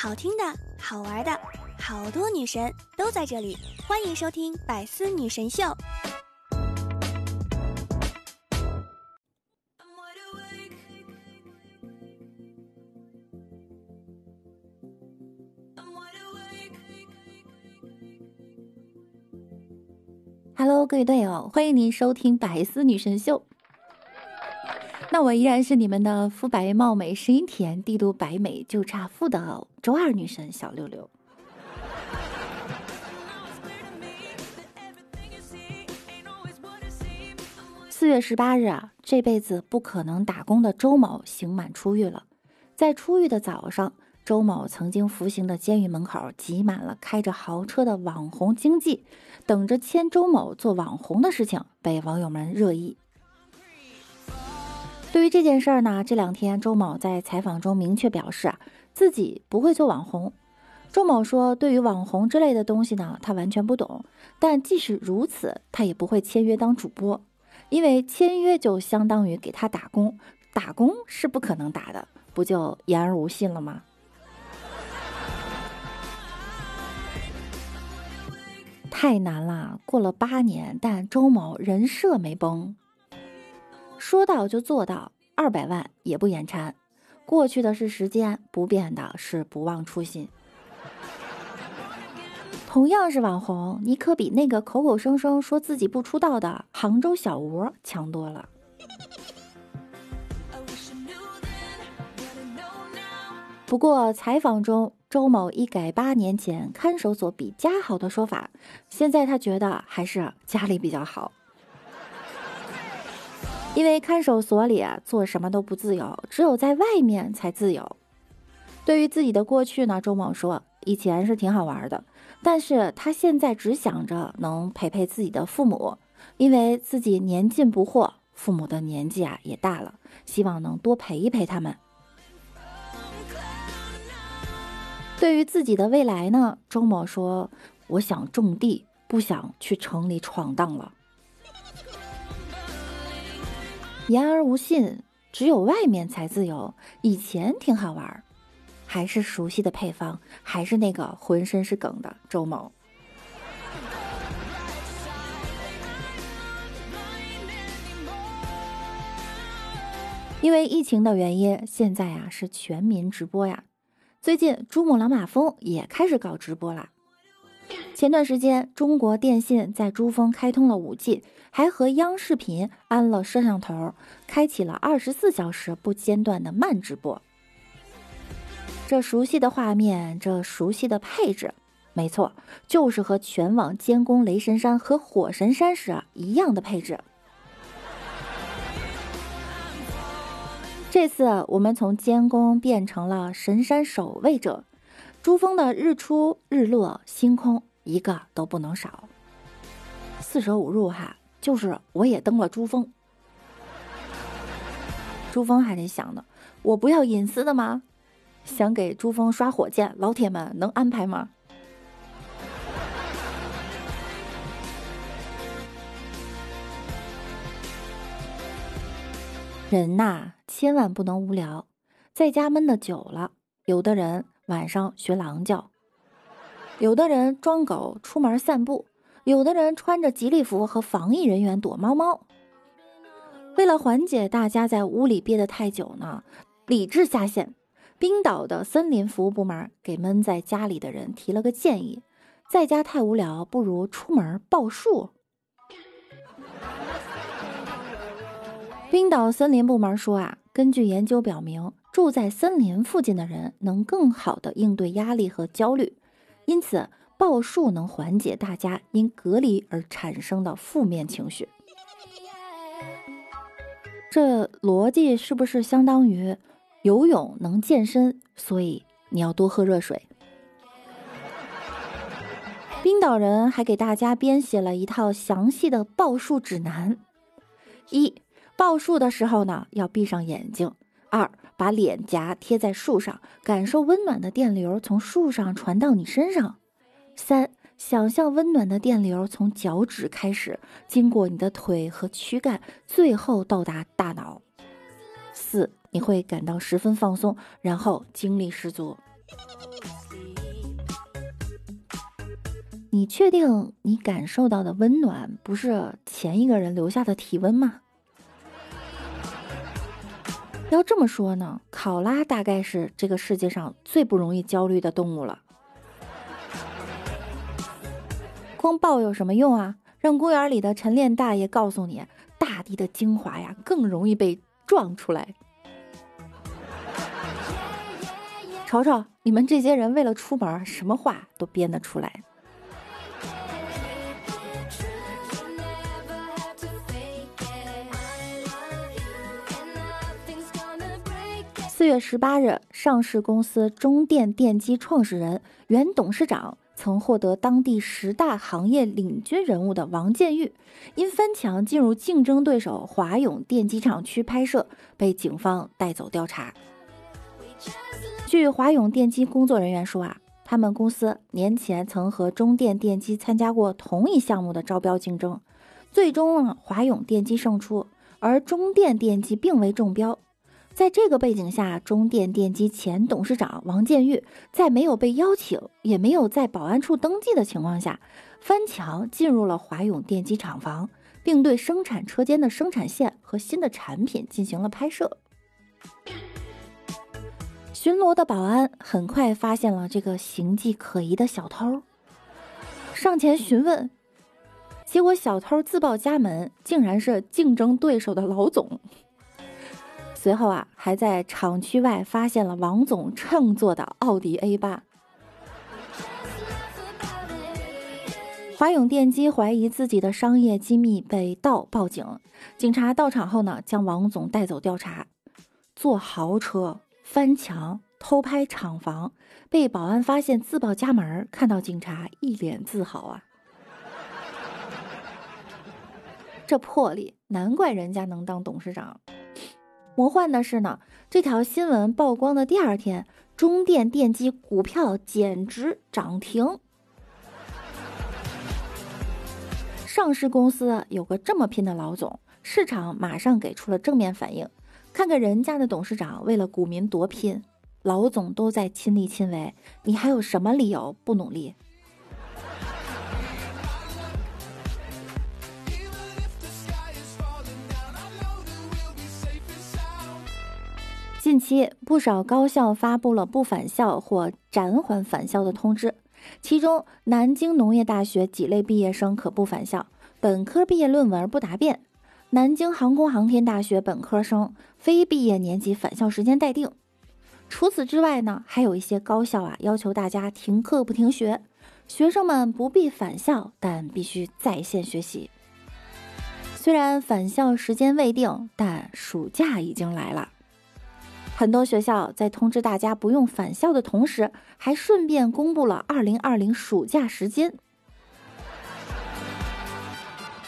好听的、好玩的，好多女神都在这里，欢迎收听《百思女神秀》。Hello，各位队友，欢迎您收听《百思女神秀》。那我依然是你们的肤白貌美、声音甜、帝都白美就差富的周二女神小六六。四月十八日啊，这辈子不可能打工的周某刑满出狱了。在出狱的早上。周某曾经服刑的监狱门口挤满了开着豪车的网红经济，等着签周某做网红的事情被网友们热议。对于这件事儿呢，这两天周某在采访中明确表示啊，自己不会做网红。周某说，对于网红之类的东西呢，他完全不懂。但即使如此，他也不会签约当主播，因为签约就相当于给他打工，打工是不可能打的，不就言而无信了吗？太难了，过了八年，但周某人设没崩，说到就做到，二百万也不眼馋。过去的是时间，不变的是不忘初心。同样是网红，你可比那个口口声声说自己不出道的杭州小吴强多了。不过采访中。周某一改八年前看守所比家好的说法，现在他觉得还是家里比较好，因为看守所里啊做什么都不自由，只有在外面才自由。对于自己的过去呢，周某说以前是挺好玩的，但是他现在只想着能陪陪自己的父母，因为自己年近不惑，父母的年纪啊也大了，希望能多陪一陪他们。对于自己的未来呢，周某说：“我想种地，不想去城里闯荡了。”言而无信，只有外面才自由。以前挺好玩，还是熟悉的配方，还是那个浑身是梗的周某。因为疫情的原因，现在啊是全民直播呀。最近，珠穆朗玛峰也开始搞直播啦。前段时间，中国电信在珠峰开通了 5G，还和央视频安了摄像头，开启了二十四小时不间断的慢直播。这熟悉的画面，这熟悉的配置，没错，就是和全网监工雷神山和火神山时一样的配置。这次我们从监工变成了神山守卫者，珠峰的日出日落、星空一个都不能少。四舍五入哈，就是我也登了珠峰。珠峰还得想呢，我不要隐私的吗？想给珠峰刷火箭，老铁们能安排吗？人呐，千万不能无聊，在家闷的久了，有的人晚上学狼叫，有的人装狗出门散步，有的人穿着吉利服和防疫人员躲猫猫。为了缓解大家在屋里憋得太久呢，理智下线，冰岛的森林服务部门给闷在家里的人提了个建议：在家太无聊，不如出门报数。冰岛森林部门说啊，根据研究表明，住在森林附近的人能更好的应对压力和焦虑，因此报数能缓解大家因隔离而产生的负面情绪。这逻辑是不是相当于游泳能健身，所以你要多喝热水？冰岛人还给大家编写了一套详细的报数指南：一。报数的时候呢，要闭上眼睛。二，把脸颊贴在树上，感受温暖的电流从树上传到你身上。三，想象温暖的电流从脚趾开始，经过你的腿和躯干，最后到达大脑。四，你会感到十分放松，然后精力十足。你确定你感受到的温暖不是前一个人留下的体温吗？要这么说呢，考拉大概是这个世界上最不容易焦虑的动物了。光抱有什么用啊？让公园里的晨练大爷告诉你，大地的精华呀，更容易被撞出来。瞅瞅，你们这些人为了出门，什么话都编得出来。四月十八日，上市公司中电电机创始人、原董事长、曾获得当地十大行业领军人物的王建玉，因翻墙进入竞争对手华永电机厂区拍摄，被警方带走调查。据华永电机工作人员说啊，他们公司年前曾和中电电机参加过同一项目的招标竞争，最终，华永电机胜出，而中电电机并未中标。在这个背景下，中电电机前董事长王建玉在没有被邀请，也没有在保安处登记的情况下，翻墙进入了华永电机厂房，并对生产车间的生产线和新的产品进行了拍摄。巡逻的保安很快发现了这个形迹可疑的小偷，上前询问，结果小偷自报家门，竟然是竞争对手的老总。随后啊，还在厂区外发现了王总乘坐的奥迪 A 八。华永电机怀疑自己的商业机密被盗，报警。警察到场后呢，将王总带走调查。坐豪车翻墙偷拍厂房，被保安发现自报家门，看到警察一脸自豪啊！这魄力，难怪人家能当董事长。魔幻的是呢，这条新闻曝光的第二天，中电电机股票简直涨停。上市公司有个这么拼的老总，市场马上给出了正面反应。看看人家的董事长为了股民多拼，老总都在亲力亲为，你还有什么理由不努力？近期，不少高校发布了不返校或暂缓返校的通知，其中南京农业大学几类毕业生可不返校，本科毕业论文不答辩；南京航空航天大学本科生非毕业年级返校时间待定。除此之外呢，还有一些高校啊要求大家停课不停学，学生们不必返校，但必须在线学习。虽然返校时间未定，但暑假已经来了。很多学校在通知大家不用返校的同时，还顺便公布了2020暑假时间。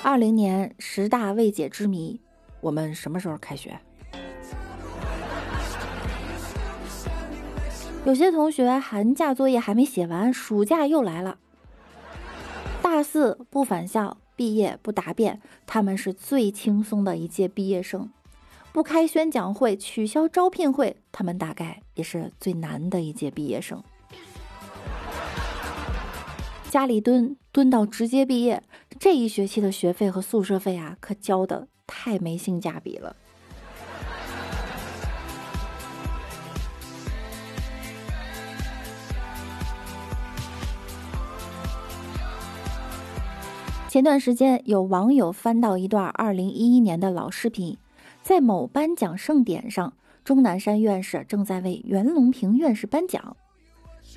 二零年十大未解之谜，我们什么时候开学？有些同学寒假作业还没写完，暑假又来了。大四不返校，毕业不答辩，他们是最轻松的一届毕业生。不开宣讲会，取消招聘会，他们大概也是最难的一届毕业生。家里蹲蹲到直接毕业，这一学期的学费和宿舍费啊，可交的太没性价比了。前段时间，有网友翻到一段二零一一年的老视频。在某颁奖盛典上，钟南山院士正在为袁隆平院士颁奖。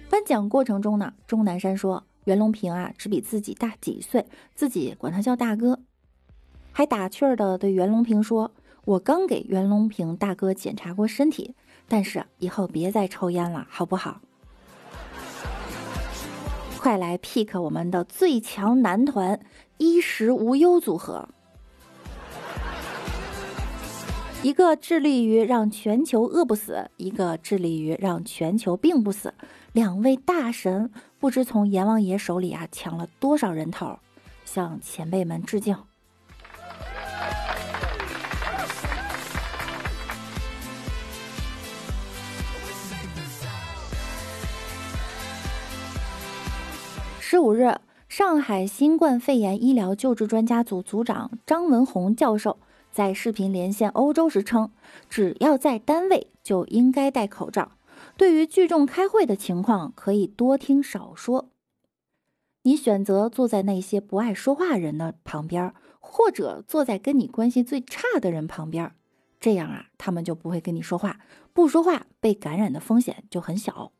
颁奖过程中呢，钟南山说：“袁隆平啊，只比自己大几岁，自己管他叫大哥。”还打趣儿的对袁隆平说：“我刚给袁隆平大哥检查过身体，但是以后别再抽烟了，好不好？”快来 pick 我们的最强男团衣食无忧组合。一个致力于让全球饿不死，一个致力于让全球病不死，两位大神不知从阎王爷手里啊抢了多少人头，向前辈们致敬。十五日，上海新冠肺炎医疗救治专家组组长张文宏教授在视频连线欧洲时称，只要在单位就应该戴口罩。对于聚众开会的情况，可以多听少说。你选择坐在那些不爱说话人的旁边，或者坐在跟你关系最差的人旁边，这样啊，他们就不会跟你说话，不说话被感染的风险就很小。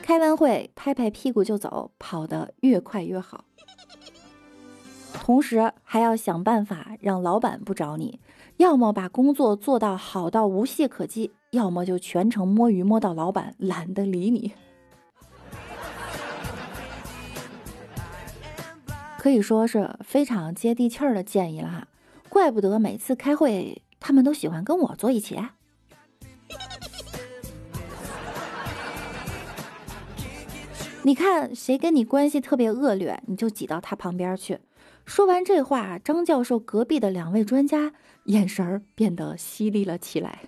开完会拍拍屁股就走，跑得越快越好。同时还要想办法让老板不找你，要么把工作做到好到无懈可击，要么就全程摸鱼摸到老板懒得理你。可以说是非常接地气儿的建议了哈，怪不得每次开会他们都喜欢跟我坐一起。你看谁跟你关系特别恶劣，你就挤到他旁边去。说完这话，张教授隔壁的两位专家眼神儿变得犀利了起来。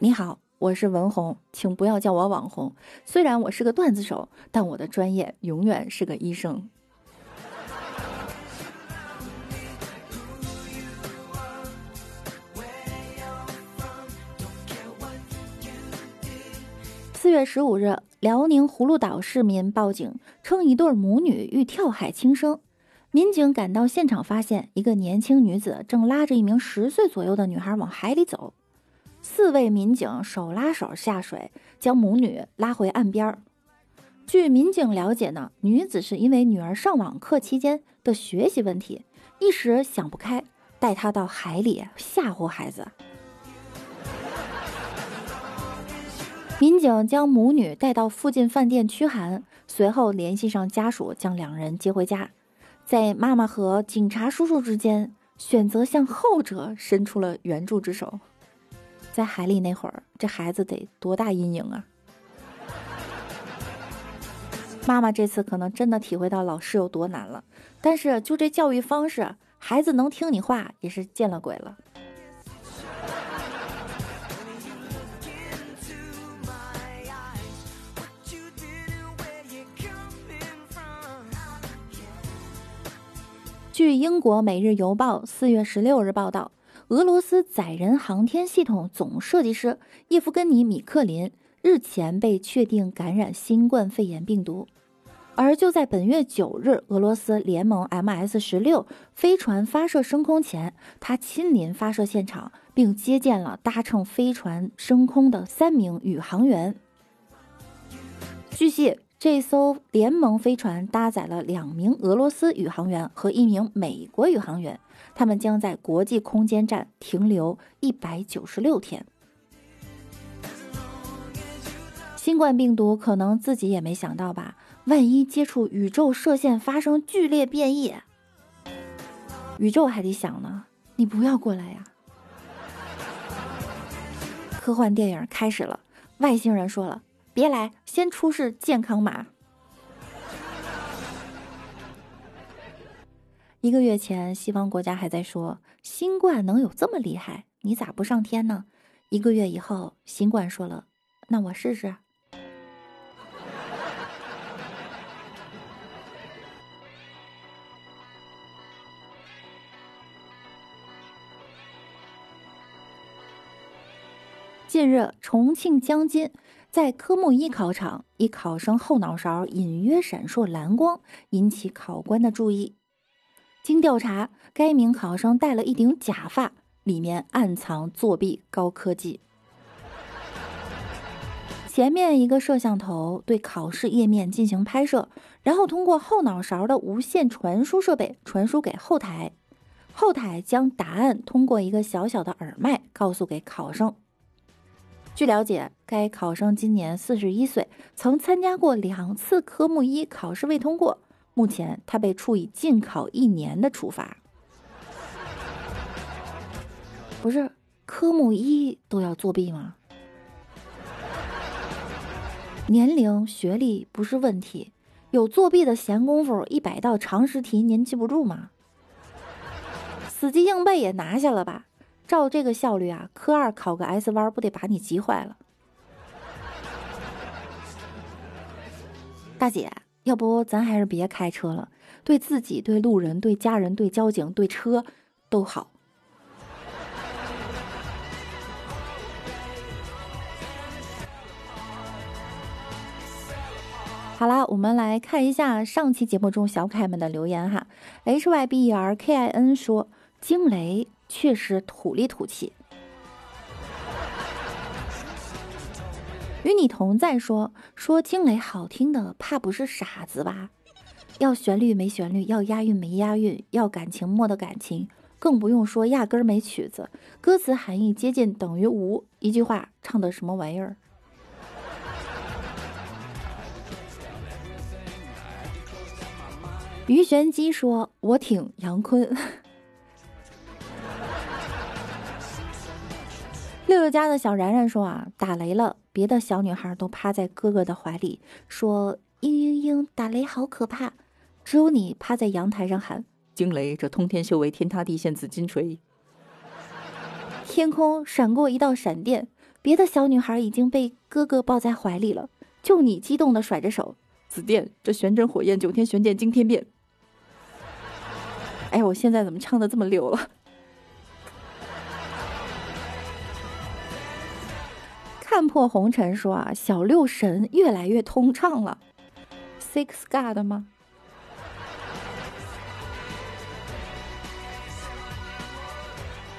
你好。我是文红，请不要叫我网红。虽然我是个段子手，但我的专业永远是个医生。四月十五日，辽宁葫芦岛市民报警称，一对母女欲跳海轻生。民警赶到现场，发现一个年轻女子正拉着一名十岁左右的女孩往海里走。四位民警手拉手下水，将母女拉回岸边。据民警了解呢，女子是因为女儿上网课期间的学习问题，一时想不开，带她到海里吓唬孩子。民警将母女带到附近饭店驱寒，随后联系上家属，将两人接回家。在妈妈和警察叔叔之间，选择向后者伸出了援助之手。在海里那会儿，这孩子得多大阴影啊！妈妈这次可能真的体会到老师有多难了。但是就这教育方式，孩子能听你话也是见了鬼了。据英国《每日邮报》四月十六日报道。俄罗斯载人航天系统总设计师叶夫根尼·米克林日前被确定感染新冠肺炎病毒，而就在本月九日，俄罗斯联盟 MS 十六飞船发射升空前，他亲临发射现场，并接见了搭乘飞船升空的三名宇航员。据悉。这艘联盟飞船搭载了两名俄罗斯宇航员和一名美国宇航员，他们将在国际空间站停留一百九十六天。新冠病毒可能自己也没想到吧？万一接触宇宙射线发生剧烈变异，宇宙还得想呢。你不要过来呀！科幻电影开始了，外星人说了。别来，先出示健康码。一个月前，西方国家还在说新冠能有这么厉害，你咋不上天呢？一个月以后，新冠说了，那我试试。近日，重庆江津。在科目一考场，一考生后脑勺隐约闪烁蓝光，引起考官的注意。经调查，该名考生戴了一顶假发，里面暗藏作弊高科技。前面一个摄像头对考试页面进行拍摄，然后通过后脑勺的无线传输设备传输给后台，后台将答案通过一个小小的耳麦告诉给考生。据了解，该考生今年四十一岁，曾参加过两次科目一考试未通过，目前他被处以禁考一年的处罚。不是科目一都要作弊吗？年龄、学历不是问题，有作弊的闲工夫，一百道常识题您记不住吗？死记硬背也拿下了吧。照这个效率啊科二考个 s 弯不得把你急坏了。大姐要不咱还是别开车了对自己对路人对家人对交警对车都好。好啦我们来看一下上期节目中小可爱们的留言哈。Hyberkin 说惊雷确实土里土气。”与你同在说说惊雷好听的，怕不是傻子吧？要旋律没旋律，要押韵没押韵，要感情没的感情，更不用说压根儿没曲子，歌词含义接近等于无。一句话唱的什么玩意儿？于玄机说：“我挺杨坤。”家的小然然说：“啊，打雷了，别的小女孩都趴在哥哥的怀里，说嘤嘤嘤，打雷好可怕。只有你趴在阳台上喊惊雷，这通天修为，天塌地陷，紫金锤。天空闪过一道闪电，别的小女孩已经被哥哥抱在怀里了，就你激动的甩着手，紫电，这玄真火焰，九天玄剑惊天变。”哎，我现在怎么唱的这么溜了？看破红尘说啊，小六神越来越通畅了，Six God 吗？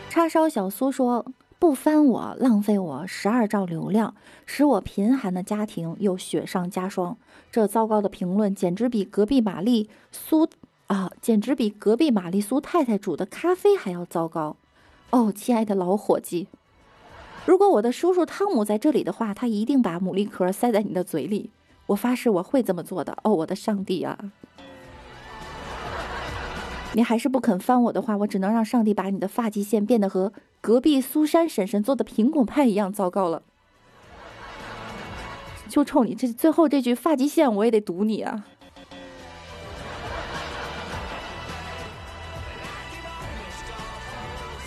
叉烧小苏说不翻我，浪费我十二兆流量，使我贫寒的家庭又雪上加霜。这糟糕的评论简直比隔壁玛丽苏。啊，简直比隔壁玛丽苏太太煮的咖啡还要糟糕！哦，亲爱的老伙计，如果我的叔叔汤姆在这里的话，他一定把牡蛎壳塞在你的嘴里。我发誓我会这么做的。哦，我的上帝啊！你还是不肯翻我的话，我只能让上帝把你的发际线变得和隔壁苏珊婶婶做的苹果派一样糟糕了。就冲你这最后这句发际线，我也得堵你啊！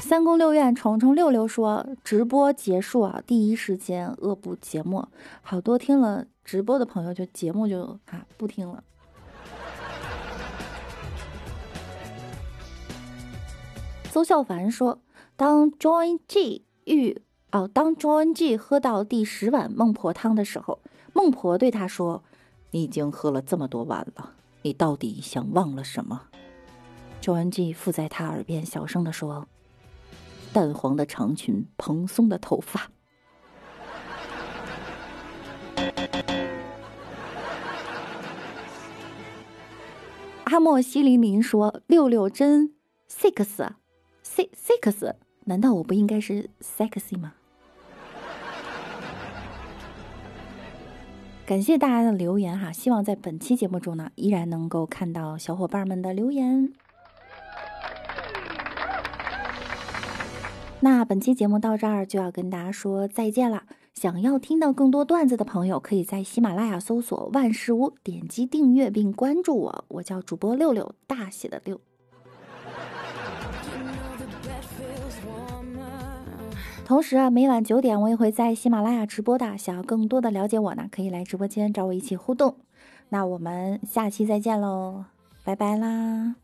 三宫六院虫虫六六说直播结束啊，第一时间恶补节目，好多听了直播的朋友就节目就啊不听了。邹孝凡说，当 Join G 遇哦，当 Join G 喝到第十碗孟婆汤的时候，孟婆对他说：“你已经喝了这么多碗了，你到底想忘了什么？”Join G 附在他耳边小声的说。淡黄的长裙，蓬松的头发。阿莫西林林说：“六六真 six，six six，难道我不应该是 sexy 吗？”感谢大家的留言哈，希望在本期节目中呢，依然能够看到小伙伴们的留言。那本期节目到这儿就要跟大家说再见了。想要听到更多段子的朋友，可以在喜马拉雅搜索“万事屋”，点击订阅并关注我。我叫主播六六，大写的六。同时啊，每晚九点我也会在喜马拉雅直播的。想要更多的了解我呢，可以来直播间找我一起互动。那我们下期再见喽，拜拜啦！